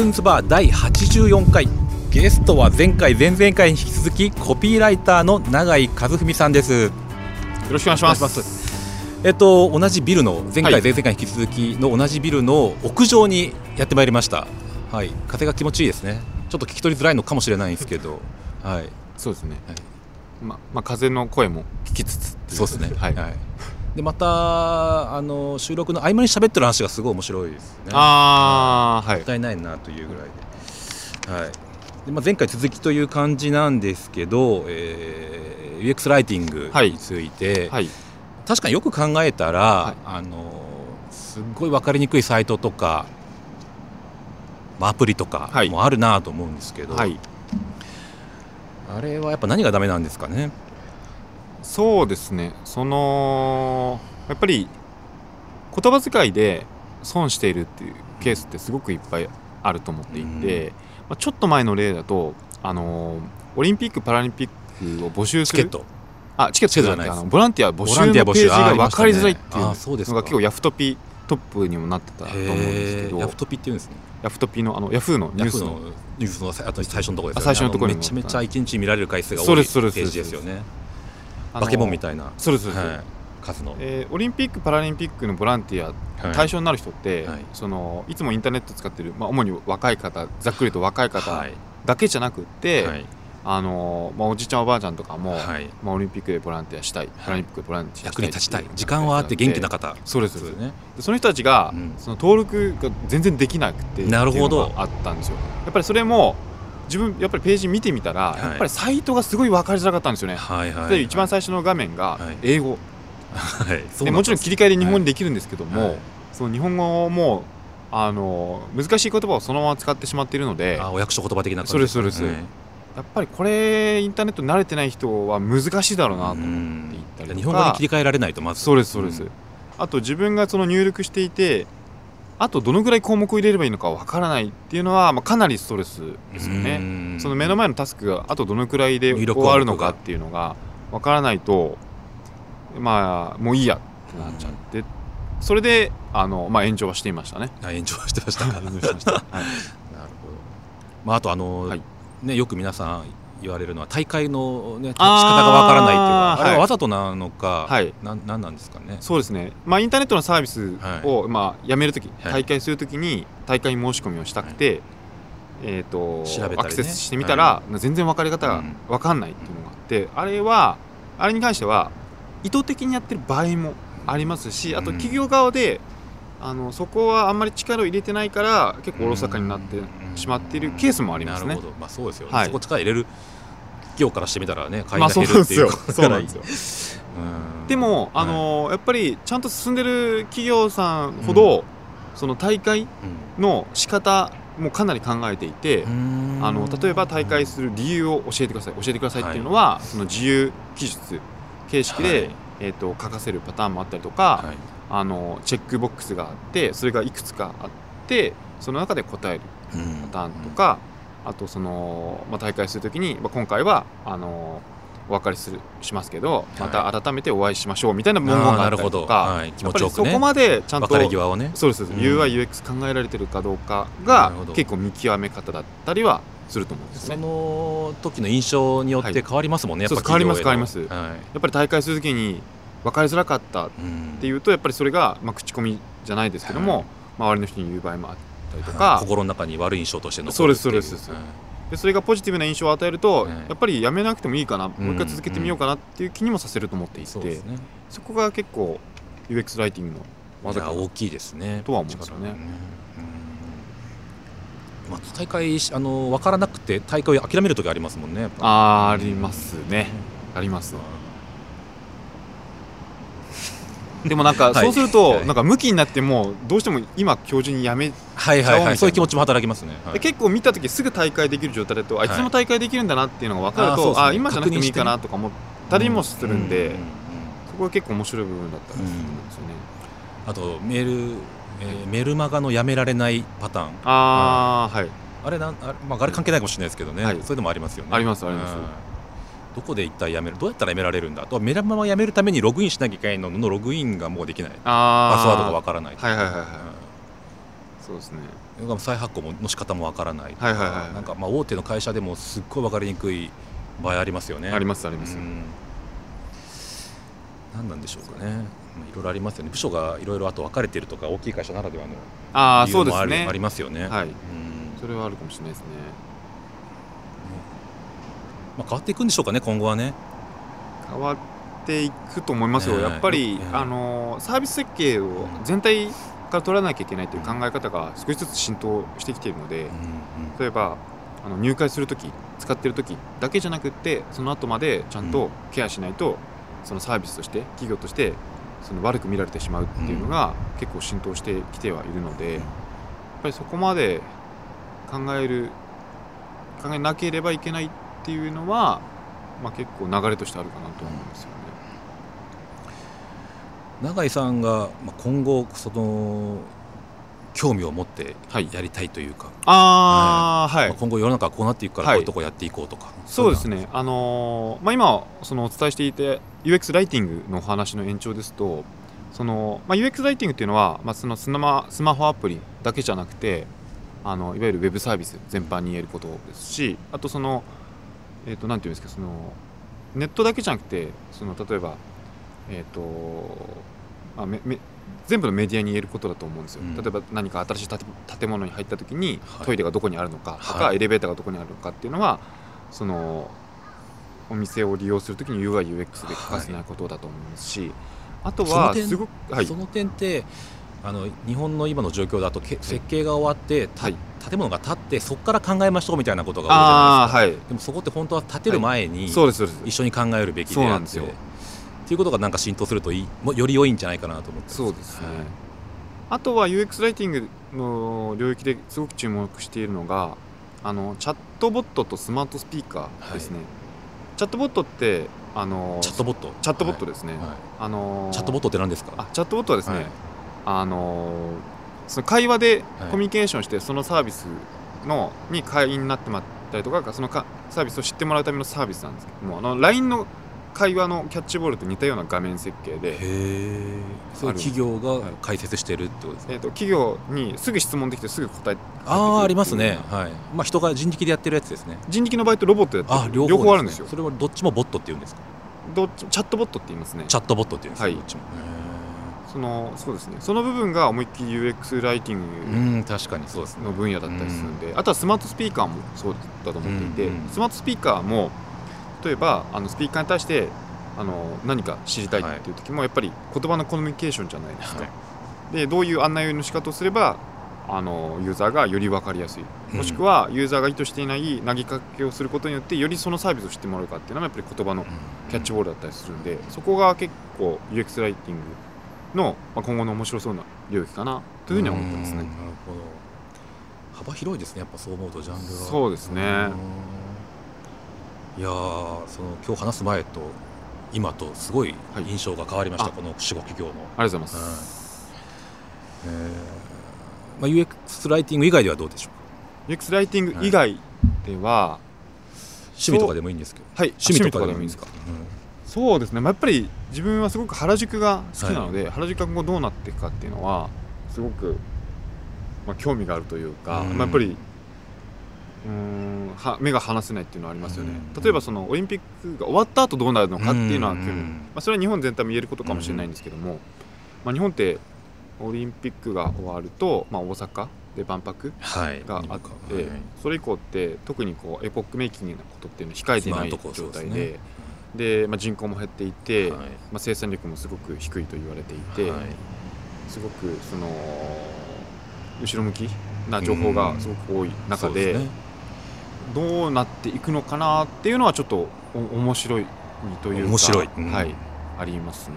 カズンズバー第84回。ゲストは前回前々回に引き続きコピーライターの永井和文さんです。よろしくお願いします。えっと同じビルの前回はい前々回に引き続きの同じビルの屋上にやってまいりました。はい。風が気持ちいいですね。ちょっと聞き取りづらいのかもしれないんですけど。はい。そうですね、はい。ままあ風の声も聞きつつそうですね。はい、でまたあの収録の合間に喋ってる話がすごい面白いですね。ああはい。もったいないなというぐらいで,、はい。でまあ、前回続きという感じなんですけど、えー UX ライティングはいについて、はい。確かによく考えたら、はい。あのすっごい分かりにくいサイトとか、まあ、アプリとかはい。もあるなと思うんですけど、はい。あれはやっぱ何がダメなんですかね？そうですね。そのやっぱり言葉遣いで損しているっていうケースってすごくいっぱいあると思っていて、まあ、ちょっと前の例だとあのオリンピック・パラリンピックを募集するチケット。あチケットじゃないあのボランティア募集のページが分かりづらいっていうのが結構ヤフトピトップにもなってたと思うんですけどヤフトピっていうんですね。ヤフトピのあのヤフーのニュースの。ニュースのあと最初のところですよね。あ最初のところにあめちゃめちゃ一日見られる回数が多いペですそうですージですよね。あのバケモンみたいな、そうですそうです、はい、数の。えーオリンピック・パラリンピックのボランティアはい。対象になる人って、はい。そのいつもインターネット使ってる、まあ、主に若い方ざっくりと若い方はい。だけじゃなくって、はい。あのまあ、おじいちゃんおばあちゃんとかも、はい。まあ、オリンピックでボランティアしたい、パラリンピックでボランティアしたい役に立ちたい。時間はあって元気な方。そうですそうです。ね。でその人たちが、うん。その登録が全然できなくてなるほど。あったんですよ。やっぱりそれも自分やっぱりページ見てみたら、はい。やっぱりサイトがすごい分かりづらかったんですよね、はいはいで一番最初の画面がはい英語、はい。でもちろん切り替えで日本語にできるんですけども、はい。その日本語もあの難しい言葉をそのまま使ってしまっているのであお役所言葉的な感じ。そうですそうですはい。やっぱりこれインターネットに慣れてない人は難しいだろうなとう思ってったりとか。日本語に切り替えられないとまず。そうですそうです、ん。あと自分がその入力していてあとどのぐらい項目を入れればいいのかわからないっていうのは、まあ、かなりストレスですようねん。その目の前のタスクがあとどのくらいで終わるのかっていうのがわからないとまあもういいやってなっちゃって、それであの、まあ、炎上はしていましたね。あ 炎上してましたか。なるほど。まああとあのはい。ねよく皆さん言われるのは大会のね仕方がわからないっていうかあれははいわざとなのかはい。なんなんなんですかね。そうですね、まあ、インターネットのサービスを、まあ、やめるとき、はい。大会するときに大会申し込みをしたくて、えーとね。アクセスしてみたら、全然分かり方が分かんないっていうのがあって、あれはあれに関しては意図的にやってる場合もありますしあとうん。企業側で、あのそこはあんまり力を入れてないから結構おろそかになってしまっているケースもありますね。なるほ。ど。まあそうですよ。ね、はい。そこ力入れる企業からしてみたらね会まあ員が減るっていうことなんですよ。うん。でも、あのやっぱりちゃんと進んでる企業さんほど、その大会の仕方もかなり考えていて、うん。あの例えば大会する理由を教えてください。教えてくださいってい。うのは、その自由記述形式で、はい。えー、と書かせるパターンもあったりとか、はいあのチェックボックスがあってそれがいくつかあってその中で答えるうんパターンとか、あとその、まあ、大会するときに、まあ、今回はあのお別れするしますけどまた改めてお会いしましょうみたいな文言があったりとか、はい。気持ちよくね。ぱりそこまでちゃんと別れ際をね。そうです、うん。UIUX 考えられてるかどうかなが結構見極め方だったりはすると思うんですそね。の時の印象によって変わりますもんね、はいすすはい。やっぱり大会するときに分かりづらかったっうんていうとやっぱりそれが、まあ、口コミじゃないですけども、はい。周りの人に言う場合もあったりとはい。か、心の中に悪い印象として残るそうですっていそうです。でそれがポジティブな印象を与えると、はい。やっぱりやめなくてもいいかな、もう一うん回続けてみようかなっていう気にもさせると思っていて、そこが結構 UX ライティングの技かな。いや大きいですねとは思うん。ですよねまあ、大会あの分からなくて大会を諦める時ありますもんねあーありますね。あります でもなんかはい。そうすると、はい。なんか向きになってもどうしても今今日中にやめ、はいはいはちゃおうみたいそうい。う気持ちも働きますね、結構見た時すぐ大会できる状態だとあいつでも大会できるんだなっていうのが分かると、あ今じゃなくてもいいかなとか思ったりもするんで、うううそこが結構面白い部分だったんですよね、あとメール、えーメルマガのやめられないパターン。ああはい。あれなんあれ,、まあ、あれ関係ないかもしれないですけどね、はい。それでもありますよね。ありますあります。うんどこで一体やめるどうやったらやめられるんだ？あとはメルマガをやめるためにログインしなきゃいけないののログインがもうできない。パあスワードがわわからないはいはいはいはいうん。そうですね。再発行もの仕方もわからないはいはいはいなんかまあ大手の会社でもすっごい分かりにくい場合ありますよね。ありますあります、うん。何なんでしょうかね、まあ、いろいろありますよね。部署がいろいろあと分かれてるとか大きい会社ならではのああ理由もあるそうですねありますよね。はい。うん。それはあるかもしれないですねまあ、変わっていくんでしょうかね今後はね。変わっていくと思いますよ、ねえ。やっぱり、ねえ。あのサービス設計を全体から取らなきゃいけないという考え方が少しずつ浸透してきているので、うんうん。例えばあの入会するとき使ってるときだけじゃなくってその後までちゃんとケアしないと、そのサービスとして企業としてその悪く見られてしまうっていうのが結構浸透してきてはいるので、やっぱりそこまで考える考えなければいけないっていうのは、まあ、結構流れとしてあるかなと思うんですよね。永井さんがまあ今後その興味を持ってはい。やりたいというか、あーはい。まあ、今後世の中はこうなっていくからはい。こういうとこやっていこうとか、そうですね、あのーまあ、今そのお伝えしていて UX ライティングのお話の延長ですとその、まあ、UX ライティングっていうのは、まあ、そのスマスマホアプリだけじゃなくてあのいわゆるウェブサービス全般に言えることですしあとその、えー、となんていうんですかそのネットだけじゃなくてその例えば、えーとまあ、めめ全部のメディアに言えることだと思うんですよ、うん。例えば何か新しい建建物に入った時にはい。トイレがどこにあるのかとか、はい。エレベーターがどこにあるのかっていうのはそのお店を利用するときに UIUX で欠かせないことだと思いますし、あとその点はすごく、はい。そ、の点ってあの日本の今の状況だとけ設計が終わって、たはい。建物が建ってそこから考えましょうみたいなことが多いじああゃないですか、はい。でもそこって本当は建てる前に、一緒に考えるべきであってそうなんですよ。っていうことがなんか浸透するといいもより良いんじゃないかなと思ってそうですね、はい。あとは UX ライティングの領域ですごく注目しているのがあのチャットボットとスマートスピーカーですね、チャットボットってあのチャットボット。チャットボットですね、あのチャットボットって何ですか？あチャットボットはですね、はいあのその会話ではい。コミュニケーションして、そのサービスのに会員になってもらったりとかそのかサービスを知ってもらうためのサービスなんですけどもあの LINE の会話のキャッチボールと似たような画面設計で、そう企業が解説してるってことですか、えー、と企業にすぐ質問できてすぐ答えああありますね。はい。まあ人が人力でやってるやつですね。人力の場合とロボットでやあってる。両方あるんですよ。それはどっちもボットって言うんですか？どっちチャットボットって言いますね。チャットボットって言うんですか、はい。どっちもそのそうですね。その部分が思いっきり UX ライティンへグ確かにそうですね。の分野だったりするんで、あとはスマートスピーカーもそうだと思っていて、うんうん。スマートスピーカーも例えばあのスピーカーに対してあの何か知りたいっていう時もやっぱり言葉のコミュニケーションじゃないですか、はい。でどういう案内の仕方をすればあのユーザーがより分かりやすい。うん。もしくはユーザーが意図していない投げかけをすることによってよりそのサービスを知ってもらうかっていうのはやっぱり言葉のキャッチボールだったりするんで、そこが結構 UX ライティングの、まあ、今後の面白そうな領域かなというふうには思ってますね。うんなるほど。幅広いですねやっぱそう思うとジャンルがそうですね。うん。いやーその今日話す前と今とすごいはい印象が変わりました、あ。この四国企業の、ありがとうございます、えーまあ、UX ライティング以外ではどうでしょう UX ライティング以外では、趣味とかでもいいんですけど。はい、趣味とかでもいいんですか？か、そうですね、まあ、やっぱり自分はすごく原宿が好きなので、原宿が今後どうなっていくかっていうのはすごく、まあ、興味があるというか、うん。まあ、やっぱりうーんは目が離せないっていうのはありますよね、うん。例えばそのオリンピックが終わった後どうなるのかっていうのは興味、うんまあ、それは日本全体も言えることかもしれないんですけども、まあ、日本ってオリンピックが終わると、まあ、大阪で万博はいがあって、はい。それ以降って特にこうエポックメイキングなことっていうのは控えていない状態でで、まあ、人口も減っていて、はい。まあ、生産力もすごく低いと言われていて、はい。すごくその後ろ向きな情報がすごく多い中で,、そうすね。どうなっていくのかなっていうのはちょっとお面白いというか面白い。うん。はい、ありますね。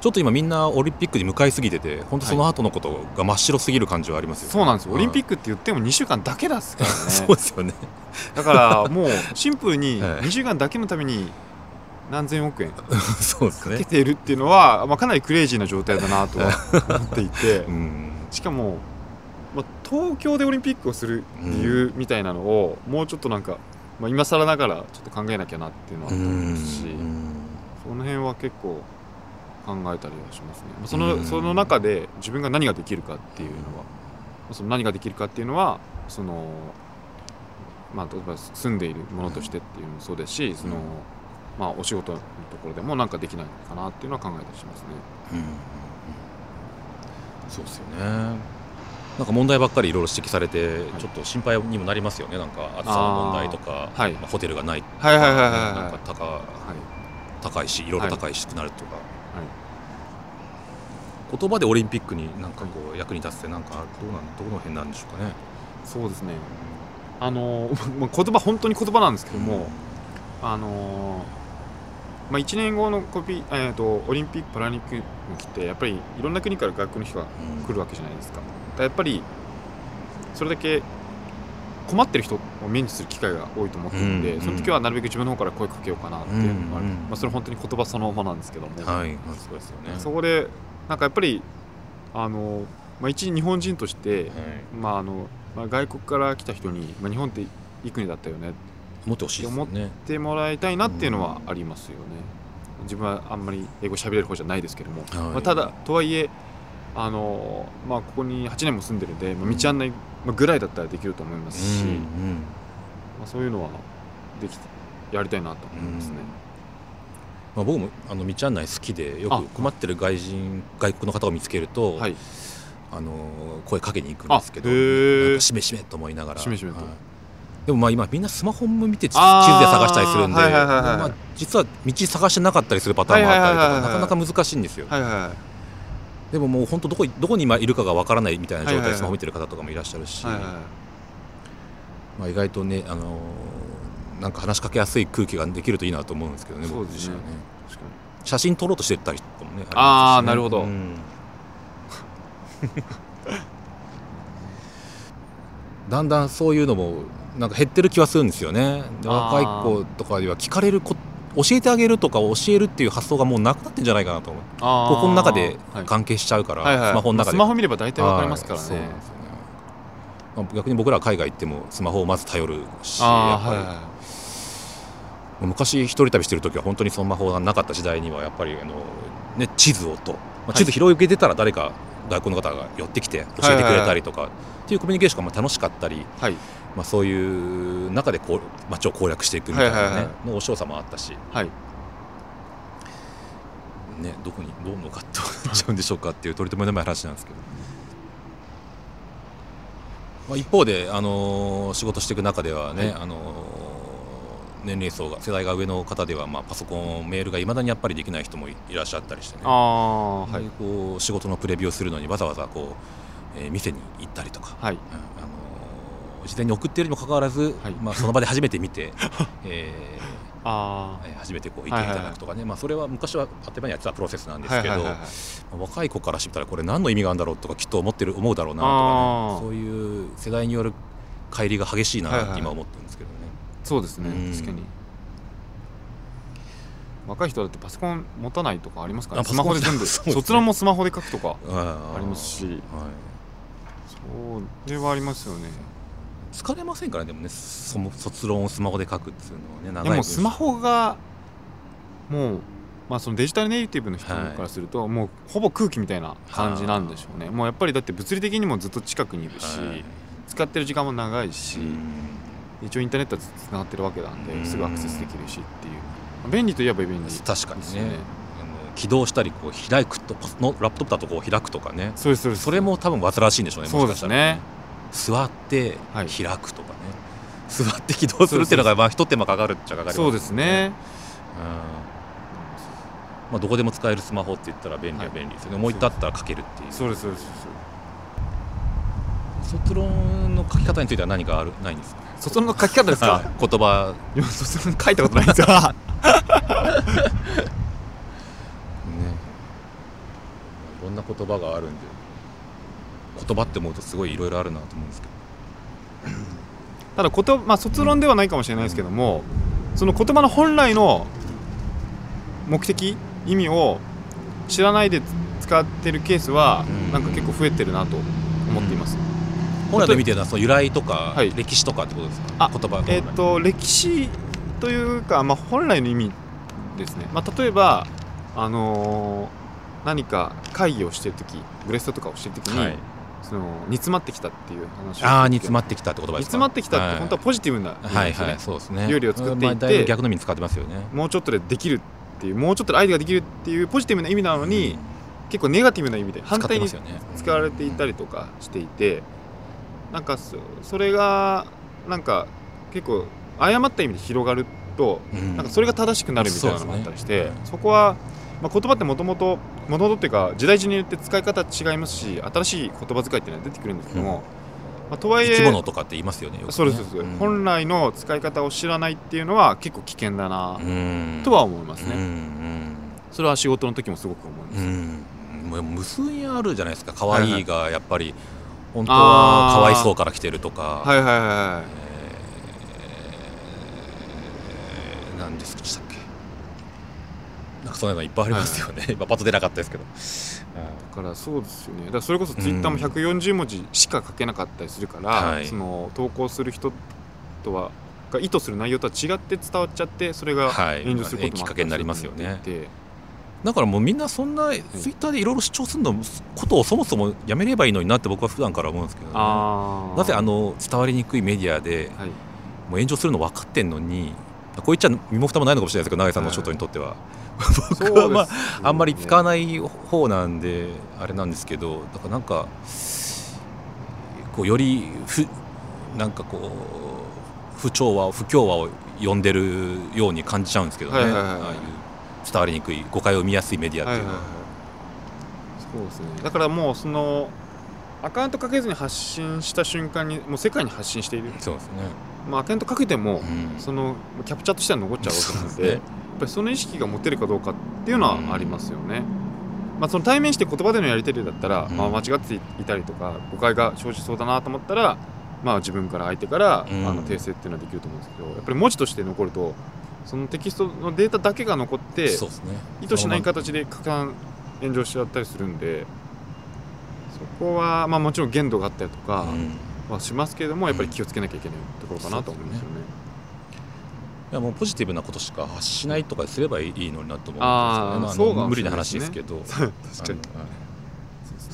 ちょっと今みんなオリンピックに向かいすぎてて本当その後のことが真っ白すぎる感じはありますよね、そうなんです。よ、オリンピック、クって言っても2週間だけですからね。そうですよね。だからもう シンプルにはい。2週間だけのために何千億円 そうですね。かけているっていうのは、まあ、かなりクレイジーな状態だなとは思っていて。うん。しかも、まあ、東京でオリンピックをする理由みたいなのをもうちょっとなんか、まあ、今更ながらちょっと考えなきゃなっていうのはあると思いますしうんその辺は結構考えたりはしますね、まあ、そうん。のその中で自分が何ができるかっていうのはその何ができるかっていうのはそのまあ例えば住んでいるものとしてっていうのもそうですしその、まあ、お仕事のところでも何かできないのかなっていうのは考えたりしますね。うんそうですよね。なんか問題ばっかりいろいろ指摘されて、ちょっと心配にもなりますよね。なんか暑さの問題とか、はい。まあ、ホテルがないとか、はいはいはいはいはい。なんか高はい。高いしいろい。ろ高いしってなるとか、はい。言葉でオリンピックになんかこう役に立つってなんかどうなんどの辺なんでしょうかね。そうですね。あの まあ言葉本当に言葉なんですけども、あのまあ、1年後のコピ、えー、とオリンピック・パラリンピックの時ってやっぱりいろんな国から外国の人がうん。来るわけじゃないですか。だからやっぱりそれだけ困ってる人を目にする機会が多いと思ってるので、うん。その時はなるべく自分の方から声かけようかなっていうのがある、うん。まあ、それ本当に言葉そのままなんですけども、はい、まあ、そうですよね。そこでなんかやっぱりあの、まあ、一日本人として、はい、まああのまあ、外国から来た人に、まあ、日本っていい国だったよね。っ思ってほしいですよね。てもらいたいなっていうのはありますよね。自分はあんまり英語喋れる方じゃないですけども、はい。まあ、ただとはいえあの、まあ、ここに8年も住んでるんで、まあ、道案内ぐらいだったらできると思いますし、うんうん。まあ、そういうのはできやりたいなと思いますね。まあ、僕もあの道案内好きでよあく困ってる外人外国の方を見つけると、はい、あの声かけに行くんですけどしめしめと思いながら。しめしめと。はいでもまあ今みんなスマホも見て地地図で探したりするんで、はいはいはいはい。まあ、実は道探してなかったりするパターンもあったりとはいはいはいはい。かなかなか難しいんですよ、はいはいはいでももう本当どこどこに今いるかがわからないみたいな状態でスマホ見てる方とかもいらっしゃるし、はいはいまあ、意外とね、あのーなんか話しかけやすい空気ができるといいなと思うんですけどねそうですね。僕自身はね写真撮ろうとしてたりとかもね。あねなるほど。うん。だんだんそういうのもなんか減ってる気はするんですよね。若い子とかには聞かれるこ教えてあげるとか教えるっていう発想がもうなくなってんじゃないかなと思う。ここの中ではい関係しちゃうから、はいはい。スマホの中で。スマホ見れば大体わかりますからね。ね。まあ、逆に僕らは海外行ってもスマホをまず頼るしやっぱり、はいはい。昔一人旅してる時は本当にスマホがなかった時代にはやっぱりあの、ね、地図をと、まあ、はい。地図広げてたら誰か外国の方が寄ってきて教えてくれたりとかっていうコミュニケーションがまあ楽しかったり、はい。まあ、そういう中でこう街を攻略していくみたいな、ねはいはいはい。の面白さもあったし、はい。ね、どこにどうのかってなっちゃうんでしょうかっていう取り留めのない話なんですけど。まあ、一方で、あのー仕事していく中ではね、はい。あのー年齢層が世代が上の方では、まあ、パソコンメールがいまだにやっぱりできない人もいいらっしゃったりしてね。ああはい。でこう仕事のプレビューをするのにわざわざこう、えー店に行ったりとか、はい。うんあのー事前に送っているにもかかわらず、はい。まあ、その場で初めて見て、えあー。えー初めてこう意見いただくとかね、まあ、それは昔は当たり前にやってたプロセスなんですけど、あはいはいはいはい。まあ若い子からしたらこれ何の意味があるんだろうとかきっと思ってる思うだろうなとかね。そういう世代による乖離が激しいなはいはいはい。って今思ってるんですけどね、そうですねうん。確かに。若い人だってパソコン持たないとかありますからあねスマホで全部。パソコンそうですね。卒論もスマホで書くとかあありますし。はい、それはありますよね。疲れませんからねでもねその卒論をスマホで書くっていうのはね長いでもスマホがもうまあそのデジタルネイティブの人からするともうほぼ空気みたいな感じなんでしょうね。もうやっぱりだって物理的にもずっと近くにいるしはい。使ってる時間も長いしうん一応インターネットはつながってるわけなんうん。ですぐアクセスできるしっていう。便利といえば便利です確かにね。起動したりこう開くとのラップトップだとこう開くとかね。そうですそれも多分煩わしいんでしょうねそうもしかしたらね。座ってはい。開くとかね、座って起動するっていうのがまあ一手間かかるっちゃかかりますそうですね。うん。まあ、どこでも使えるスマホって言ったら便利は便利ですよね、はいもう一度あったら書けるっていう。そうですそうです。卒論の書き方については何かあるないんですか？卒論の書き方ですか？はい。言葉。いや卒論書いたことないんですよ。ね。いろんな言葉があるんで。言葉って思うとすごいいろいろあるなと思うんですけど。ただ言葉、まあ、卒論ではないかもしれないですけども、その言葉の本来の目的意味を知らないで使ってるケースは、うん。なんか結構増えてるなと思っています、本来で見てるのはその由来とかはい。歴史とかってことですか、あ言葉えっ、と歴史というか、まあ、本来の意味ですね、まあ、例えばあのー何か会議をしてる時ブレストとかをしてる時に、はい。その煮詰まってきたっていう話をああ煮詰まってきたって言葉煮詰まってきたって本当はポジティブなはいはいそうですね。料理を作っていって逆の意味に使ってますよね。もうちょっとでできるっていうもうちょっとでアイデアができるっていうポジティブな意味なのに、結構ネガティブな意味で反対に使われていたりとかしていてなんかそそれがなんか結構誤った意味で広がるとうんなんかそれが正しくなるみたいなのもあったりしてね。そこは、まあ、言葉ってもともともともとっていうか時代時によって使い方違いますし新しい言葉遣いっていうのは出てくるんですけども、まあ、とはいえ生き物とかって言いますよねね。そうですそうです、ん。本来の使い方を知らないっていうのは結構危険だなうん。とは思いますね、うんうん。それは仕事の時もすごく思います、うん。もう無数にあるじゃないですか。可愛いがやっぱり本当はかわいそうから来てるとか、はいはいはいはい。えー何ですでしたっけ？なんかそういうのいっぱいありますよね、今パッと出なかったですけど、だからそうですよね。だからそれこそツイッターも140文字しか書けなかったりするから、はい。その投稿する人とはが意図する内容とは違って伝わっちゃってそれがはい。炎上することもあったりきっかけになりますよね。するのでだからもうみんなそんなツイッターでいろいろ主張するのことをそもそもやめればいいのになって僕は普段から思うんですけどね、なぜあの伝わりにくいメディアではい。もう炎上するの分かってんのにこう言っちゃ身も蓋もないのかもしれないですけど永井さんのショットにとっては、僕はまああんまり使わないない方なんであれなんですけどだからなんかこうよりふなんかこう不調和不協和を呼んでるように感じちゃうんですけどね、はいはいはいはい。ああいう伝わりにくい誤解を生みやすいメディアっていうのは、そうですね。だからもうそのアカウントかけずに発信した瞬間にもう世界に発信している、そうですね、まあ、アカウントかけても、うん。そのキャプチャーとしては残っちゃうわけなので ね。やっぱりその意識が持てるかどうかっていうのはありますよね。まあ、その対面して言葉でのやり取りだったら、うん。まあ、間違っていたりとか誤解が生じそうだなと思ったら、まあ、自分から相手から、うん。あの訂正っていうのはできると思うんですけどやっぱり文字として残るとそのテキストのデータだけが残ってね。意図しない形で拡散炎上しちゃったりするんでそこは、まあ、もちろん限度があったりとかうん。はしますけれどもやっぱり気をつけなきゃいけないところかなと思いますよね。いやもうポジティブなことしか発しないとかすればいいのになと思うんですよね。あーまあ無理な話ですけど。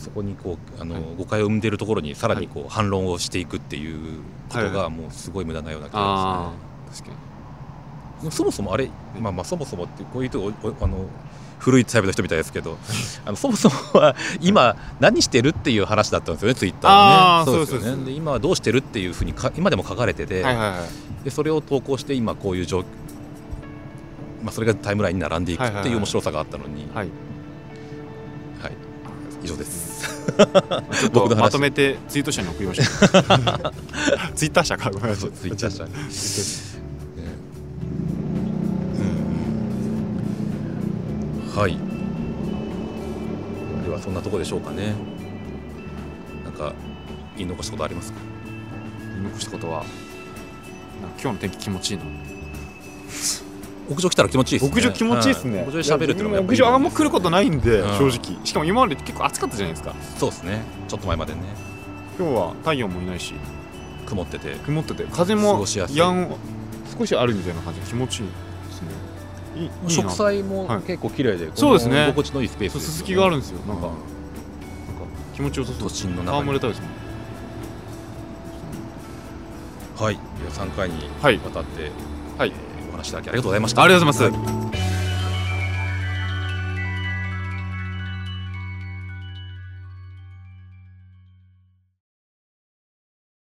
そこにこうあの、はい。誤解を生んでいるところにさらにこう、反論をしていくっていうことはい。はがもうすごい無駄なような気があしあ確かに。ますね。そもそもあれ、まあまあそもそもってこういうとあの古いタイプの人みたいですけど、あのそもそもは今何してるっていう話だったんですよねツイッター。ですよそうそうそうね。で今はどうしてるっていうふうにか今でも書かれてて、でそれを投稿して今こういう状況。まあ、それがタイムラインに並んでいくっていう面白さがあったのに、はい。はい、以上です。僕まとめてツイート社に送りました ツイッター社か。ごめんなさい。ツイッター社 はい。ではそんなとこでしょうかね。なんか言い残したことありますか？言い残したことはなんか今日の天気気持ちいいな屋上来たら気持ちいいですね。屋上気持ちいいですね。は屋上で喋るっていうのがやっぱ屋上あんま来ることないんで、うん。正直。しかも今まで結構暑かったじゃないですか。そうですね。ちょっと前までね。今日は太陽もいないし。曇ってて。曇ってて。風過もごしやすい。やん少しあるみたいな感じで気持ちいい植栽もはい。結構綺麗で、そうですね。心地のいいスペースすすすきがあるんですよなんか、うん。なんか気持ちよさそう。都心の中に。戯れたい。ですもんはい、3回にはい。わたって、はい。えーお話いただきありがとうございました。ありがとうございます